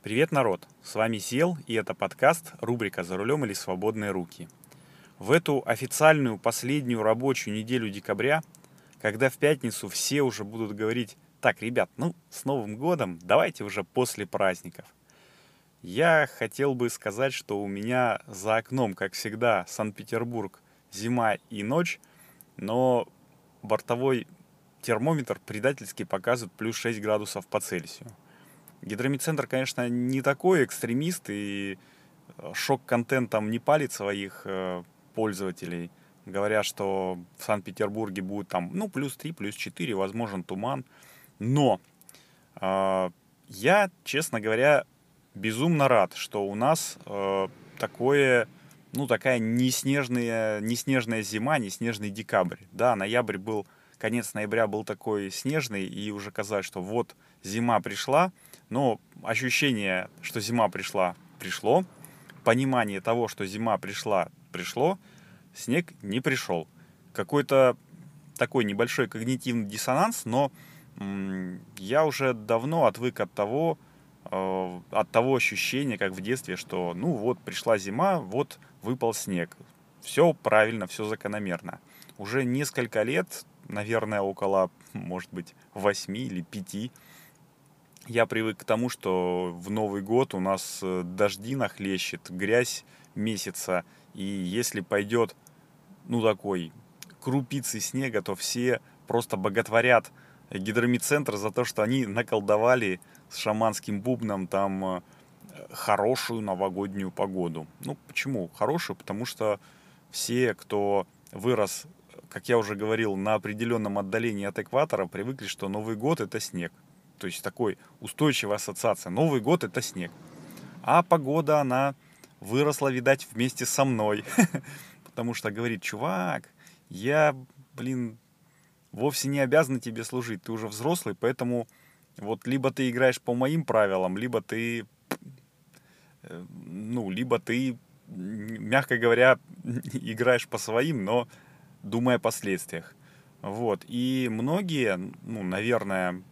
Привет, народ! С вами Сел, и это подкаст, рубрика «За рулем или свободные руки». В эту официальную последнюю рабочую неделю декабря, когда в пятницу все уже будут говорить «Так, ребят, ну, с Новым годом, давайте уже после праздников». Я хотел бы сказать, что у меня за окном, как всегда, Санкт-Петербург, зима и ночь, но бортовой термометр предательски показывает плюс 6 градусов по Цельсию. Гидромедцентр, конечно, не такой экстремист и э, шок-контентом не палит своих э, пользователей, говоря, что в Санкт-Петербурге будет там, ну, плюс 3, плюс 4, возможен туман. Но э, я, честно говоря, безумно рад, что у нас э, такое, ну, такая неснежная, неснежная зима, неснежный декабрь. Да, ноябрь был, конец ноября был такой снежный, и уже казалось, что вот зима пришла, но ощущение, что зима пришла, пришло. Понимание того, что зима пришла, пришло. Снег не пришел. Какой-то такой небольшой когнитивный диссонанс, но я уже давно отвык от того, э, от того ощущения, как в детстве, что ну вот пришла зима, вот выпал снег. Все правильно, все закономерно. Уже несколько лет, наверное, около, может быть, восьми или пяти, я привык к тому, что в Новый год у нас э, дожди нахлещет, грязь месяца, и если пойдет, ну, такой крупицы снега, то все просто боготворят гидромедцентр за то, что они наколдовали с шаманским бубном там э, хорошую новогоднюю погоду. Ну, почему хорошую? Потому что все, кто вырос, как я уже говорил, на определенном отдалении от экватора, привыкли, что Новый год это снег. То есть такой устойчивая ассоциация. Новый год это снег. А погода, она выросла, видать, вместе со мной. Потому что говорит, чувак, я, блин, вовсе не обязан тебе служить. Ты уже взрослый, поэтому вот либо ты играешь по моим правилам, либо ты, э, ну, либо ты, мягко говоря, играешь по своим, но думая о последствиях. Вот. И многие, ну, наверное,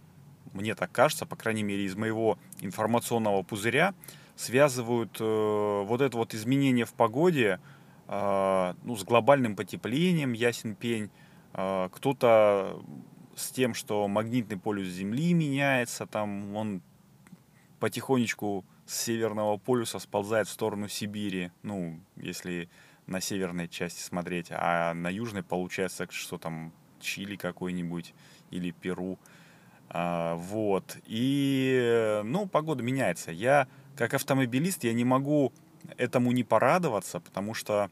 мне так кажется, по крайней мере из моего информационного пузыря, связывают э, вот это вот изменение в погоде э, ну, с глобальным потеплением, ясен пень, э, кто-то с тем, что магнитный полюс Земли меняется, там он потихонечку с северного полюса сползает в сторону Сибири, ну, если на северной части смотреть, а на южной получается, что там Чили какой-нибудь или Перу. А, вот. И, ну, погода меняется. Я, как автомобилист, я не могу этому не порадоваться, потому что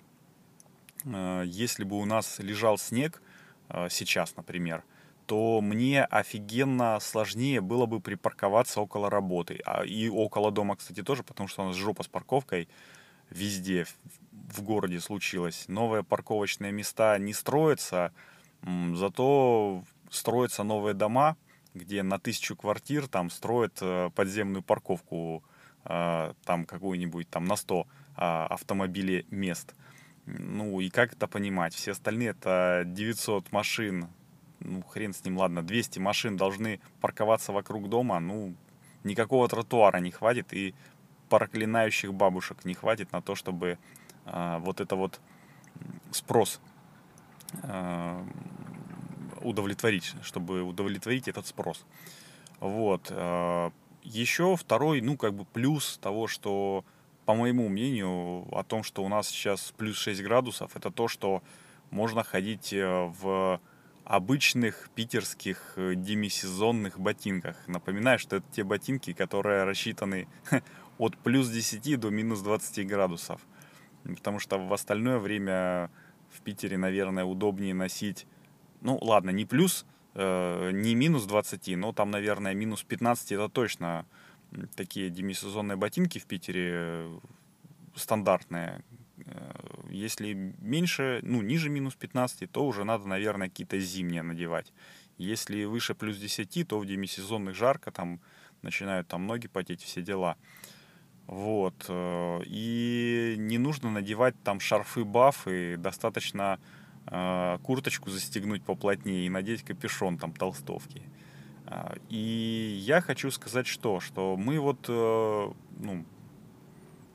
э, если бы у нас лежал снег э, сейчас, например, то мне офигенно сложнее было бы припарковаться около работы. А, и около дома, кстати, тоже, потому что у нас жопа с парковкой везде в городе случилось. Новые парковочные места не строятся, зато строятся новые дома, где на тысячу квартир там строят э, подземную парковку, э, там какую-нибудь там на 100 а, автомобилей мест. Ну и как это понимать? Все остальные это 900 машин, ну хрен с ним, ладно, 200 машин должны парковаться вокруг дома, ну никакого тротуара не хватит и проклинающих бабушек не хватит на то, чтобы э, вот это вот спрос э, удовлетворить, чтобы удовлетворить этот спрос. Вот. Э, Еще второй, ну, как бы плюс того, что, по моему мнению, о том, что у нас сейчас плюс 6 градусов, это то, что можно ходить э, в обычных питерских э, демисезонных ботинках. Напоминаю, что это те ботинки, которые рассчитаны от плюс 10 до минус 20 градусов. Потому что в остальное время в Питере, наверное, удобнее носить ну ладно, не плюс, э, не минус 20, но там, наверное, минус 15 это точно такие демисезонные ботинки в Питере э, стандартные. Э, если меньше, ну, ниже минус 15, то уже надо, наверное, какие-то зимние надевать. Если выше плюс 10, то в демисезонных жарко, там начинают там ноги потеть, все дела. Вот. Э, и не нужно надевать там шарфы, бафы, достаточно э, курточку застегнуть поплотнее и надеть капюшон там толстовки. А, и я хочу сказать что, что мы вот э, ну,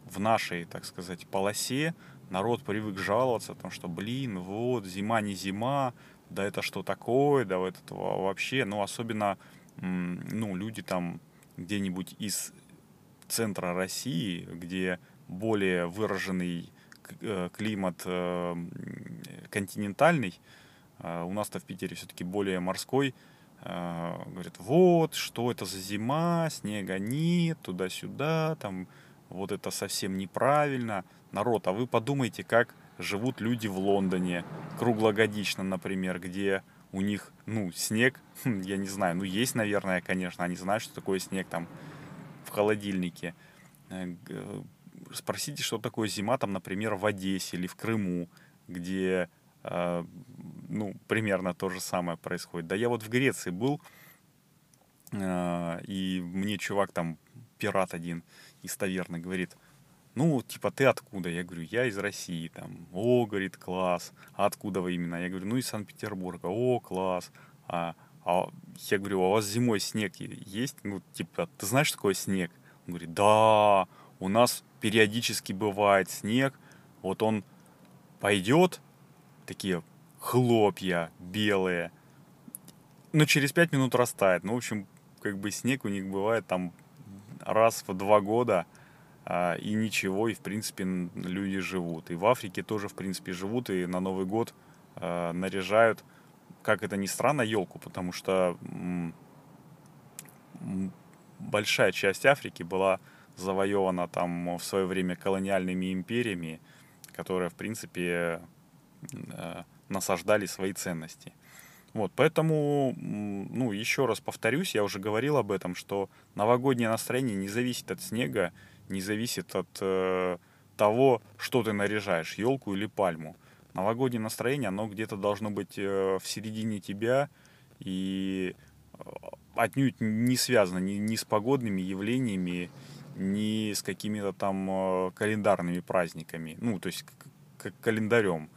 в нашей, так сказать, полосе народ привык жаловаться, потому что, блин, вот, зима не зима, да это что такое, да вот это вообще, ну, особенно, ну, люди там где-нибудь из центра России, где более выраженный э, климат э, континентальный, а у нас-то в Питере все-таки более морской, говорит, вот, что это за зима, снега нет, туда-сюда, там, вот это совсем неправильно. Народ, а вы подумайте, как живут люди в Лондоне круглогодично, например, где у них, ну, снег, я не знаю, ну, есть, наверное, конечно, они знают, что такое снег там в холодильнике. Э, спросите, что такое зима там, например, в Одессе или в Крыму, где, э, ну, примерно то же самое происходит. Да я вот в Греции был, э, и мне чувак там, пират один из таверны, говорит – ну, типа, ты откуда? Я говорю, я из России, там, о, говорит, класс, а откуда вы именно? Я говорю, ну, из Санкт-Петербурга, о, класс, а, а я говорю, а у вас зимой снег есть? Ну, типа, ты знаешь, такое снег? Он говорит, да, у нас периодически бывает снег, вот он пойдет, такие хлопья белые, но через пять минут растает. Ну, в общем, как бы снег у них бывает там раз в два года – а, и ничего, и в принципе люди живут. И в Африке тоже в принципе живут, и на Новый год а, наряжают, как это ни странно, елку, потому что большая часть Африки была завоевана там в свое время колониальными империями, которые в принципе а, насаждали свои ценности. Вот, поэтому, ну, еще раз повторюсь, я уже говорил об этом, что новогоднее настроение не зависит от снега, не зависит от э, того, что ты наряжаешь, елку или пальму. Новогоднее настроение, оно где-то должно быть э, в середине тебя и э, отнюдь не связано ни, ни с погодными явлениями, ни с какими-то там э, календарными праздниками, ну, то есть как календарем.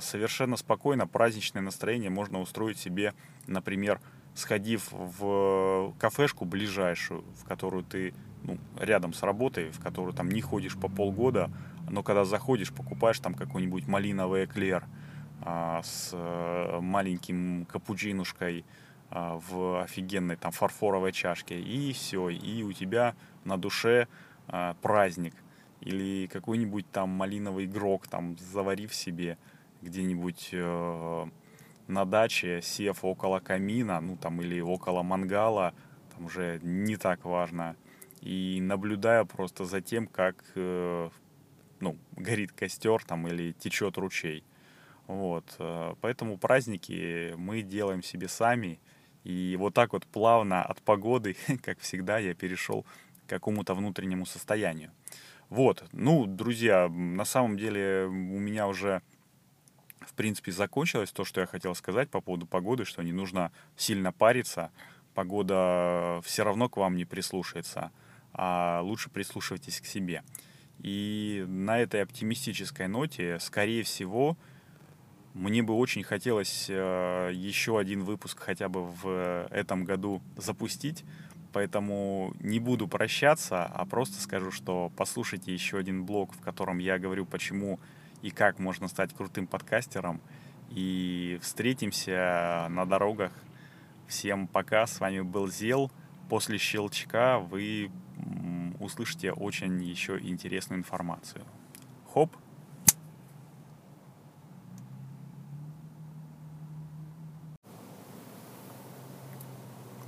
Совершенно спокойно праздничное настроение можно устроить себе, например, сходив в кафешку ближайшую, в которую ты ну, рядом с работой, в которую там не ходишь по полгода, но когда заходишь, покупаешь там какой-нибудь малиновый эклер а, с а, маленьким капучинушкой а, в офигенной там фарфоровой чашке, и все, и у тебя на душе а, праздник. Или какой-нибудь там малиновый игрок, там заварив себе где-нибудь э, на даче, сев около камина, ну там или около мангала, там уже не так важно, и наблюдая просто за тем, как э, ну, горит костер там или течет ручей. Вот. Э, поэтому праздники мы делаем себе сами. И вот так вот плавно от погоды, как всегда, я перешел к какому-то внутреннему состоянию. Вот. Ну, друзья, на самом деле у меня уже в принципе закончилось то, что я хотел сказать по поводу погоды, что не нужно сильно париться. Погода все равно к вам не прислушается а лучше прислушивайтесь к себе. И на этой оптимистической ноте, скорее всего, мне бы очень хотелось э, еще один выпуск хотя бы в этом году запустить, поэтому не буду прощаться, а просто скажу, что послушайте еще один блог, в котором я говорю, почему и как можно стать крутым подкастером. И встретимся на дорогах. Всем пока, с вами был Зел. После щелчка вы услышите очень еще интересную информацию. Хоп!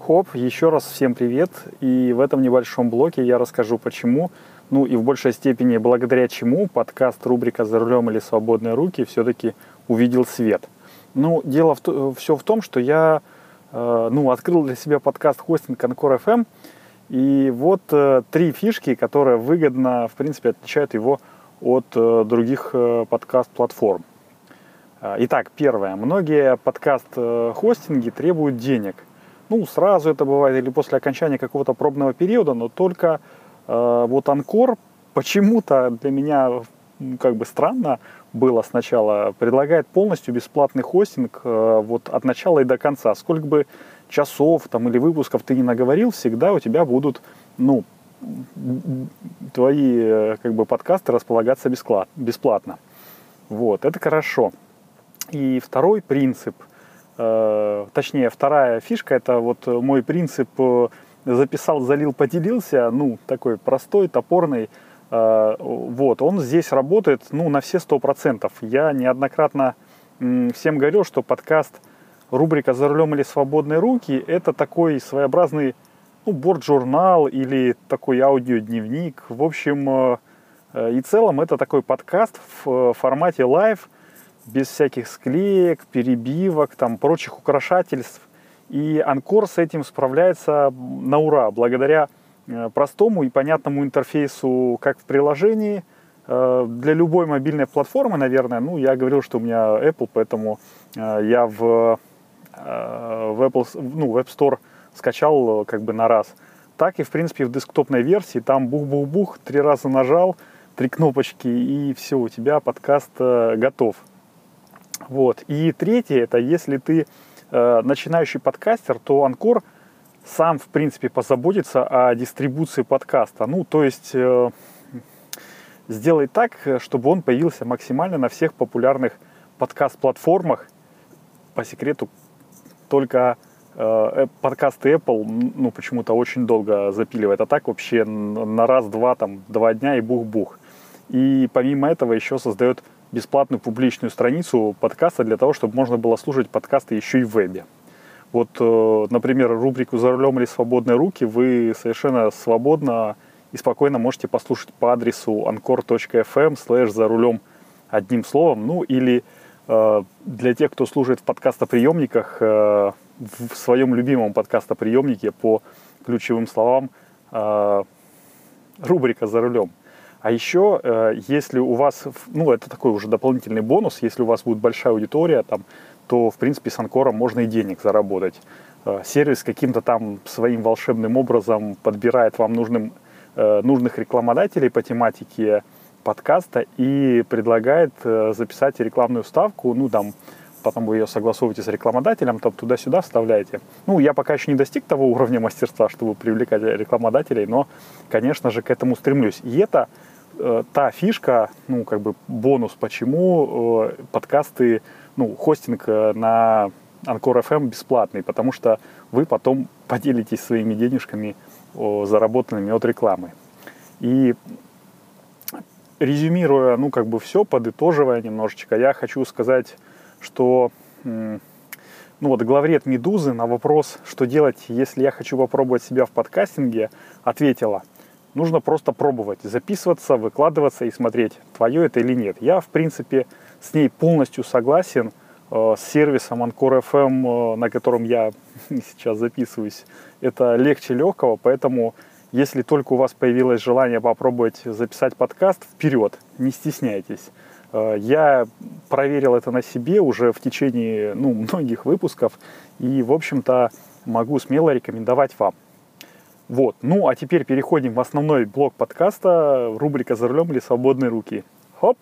Хоп, еще раз всем привет. И в этом небольшом блоке я расскажу, почему, ну и в большей степени благодаря чему подкаст рубрика «За рулем или свободные руки» все-таки увидел свет. Ну, дело в, все в том, что я э, ну, открыл для себя подкаст хостинг Анкор FM, и вот э, три фишки, которые выгодно, в принципе, отличают его от э, других э, подкаст-платформ. Э, итак, первое. Многие подкаст-хостинги требуют денег. Ну, сразу это бывает или после окончания какого-то пробного периода, но только э, вот Анкор почему-то для меня как бы странно было сначала, предлагает полностью бесплатный хостинг э, вот от начала и до конца. Сколько бы часов там, или выпусков ты не наговорил, всегда у тебя будут ну, твои э, как бы, подкасты располагаться бесплатно. Вот, это хорошо. И второй принцип, э, точнее, вторая фишка, это вот мой принцип э, записал, залил, поделился, ну, такой простой, топорный, э, вот, он здесь работает, ну, на все сто процентов. Я неоднократно всем говорил, что подкаст рубрика «За рулем или свободные руки» это такой своеобразный, ну, борт-журнал или такой аудиодневник. В общем, э, э и целом это такой подкаст в э, формате live, без всяких склеек, перебивок, там, прочих украшательств. И Анкор с этим справляется на ура, благодаря простому и понятному интерфейсу как в приложении, для любой мобильной платформы, наверное. Ну, я говорил, что у меня Apple, поэтому я в, в Apple, ну, в App Store скачал как бы на раз. Так и, в принципе, в десктопной версии. Там бух-бух-бух, три раза нажал, три кнопочки, и все, у тебя подкаст готов. Вот. И третье, это если ты э, начинающий подкастер, то Анкор сам, в принципе, позаботится о дистрибуции подкаста. Ну, то есть э, сделай так, чтобы он появился максимально на всех популярных подкаст-платформах. По секрету, только э, подкасты Apple, ну, почему-то очень долго запиливает. А так вообще на раз-два, там, два дня и бух-бух. И помимо этого еще создает бесплатную публичную страницу подкаста для того, чтобы можно было слушать подкасты еще и в вебе. Вот, э, например, рубрику «За рулем или свободные руки» вы совершенно свободно и спокойно можете послушать по адресу anchor.fm slash «За рулем» одним словом. Ну, или э, для тех, кто служит в подкастоприемниках, э, в своем любимом подкастоприемнике по ключевым словам э, рубрика «За рулем». А еще, э, если у вас, ну, это такой уже дополнительный бонус, если у вас будет большая аудитория, там, то, в принципе, с Анкором можно и денег заработать. Э, сервис каким-то там своим волшебным образом подбирает вам нужным, э, нужных рекламодателей по тематике подкаста и предлагает записать рекламную ставку, ну, там, потом вы ее согласовываете с рекламодателем, там туда-сюда вставляете. Ну, я пока еще не достиг того уровня мастерства, чтобы привлекать рекламодателей, но, конечно же, к этому стремлюсь. И это э, та фишка, ну, как бы бонус, почему э, подкасты, ну, хостинг э, на Анкор FM бесплатный, потому что вы потом поделитесь своими денежками, э, заработанными от рекламы. И резюмируя, ну, как бы все, подытоживая немножечко, я хочу сказать что ну вот главред «Медузы» на вопрос, что делать, если я хочу попробовать себя в подкастинге, ответила, нужно просто пробовать, записываться, выкладываться и смотреть, твое это или нет. Я, в принципе, с ней полностью согласен, э, с сервисом Anchor FM, э, на котором я сейчас записываюсь, это легче легкого, поэтому если только у вас появилось желание попробовать записать подкаст, вперед, не стесняйтесь. Э, я проверил это на себе уже в течение ну, многих выпусков и, в общем-то, могу смело рекомендовать вам. Вот. Ну, а теперь переходим в основной блок подкаста, рубрика «За рулем или свободные руки». Хоп!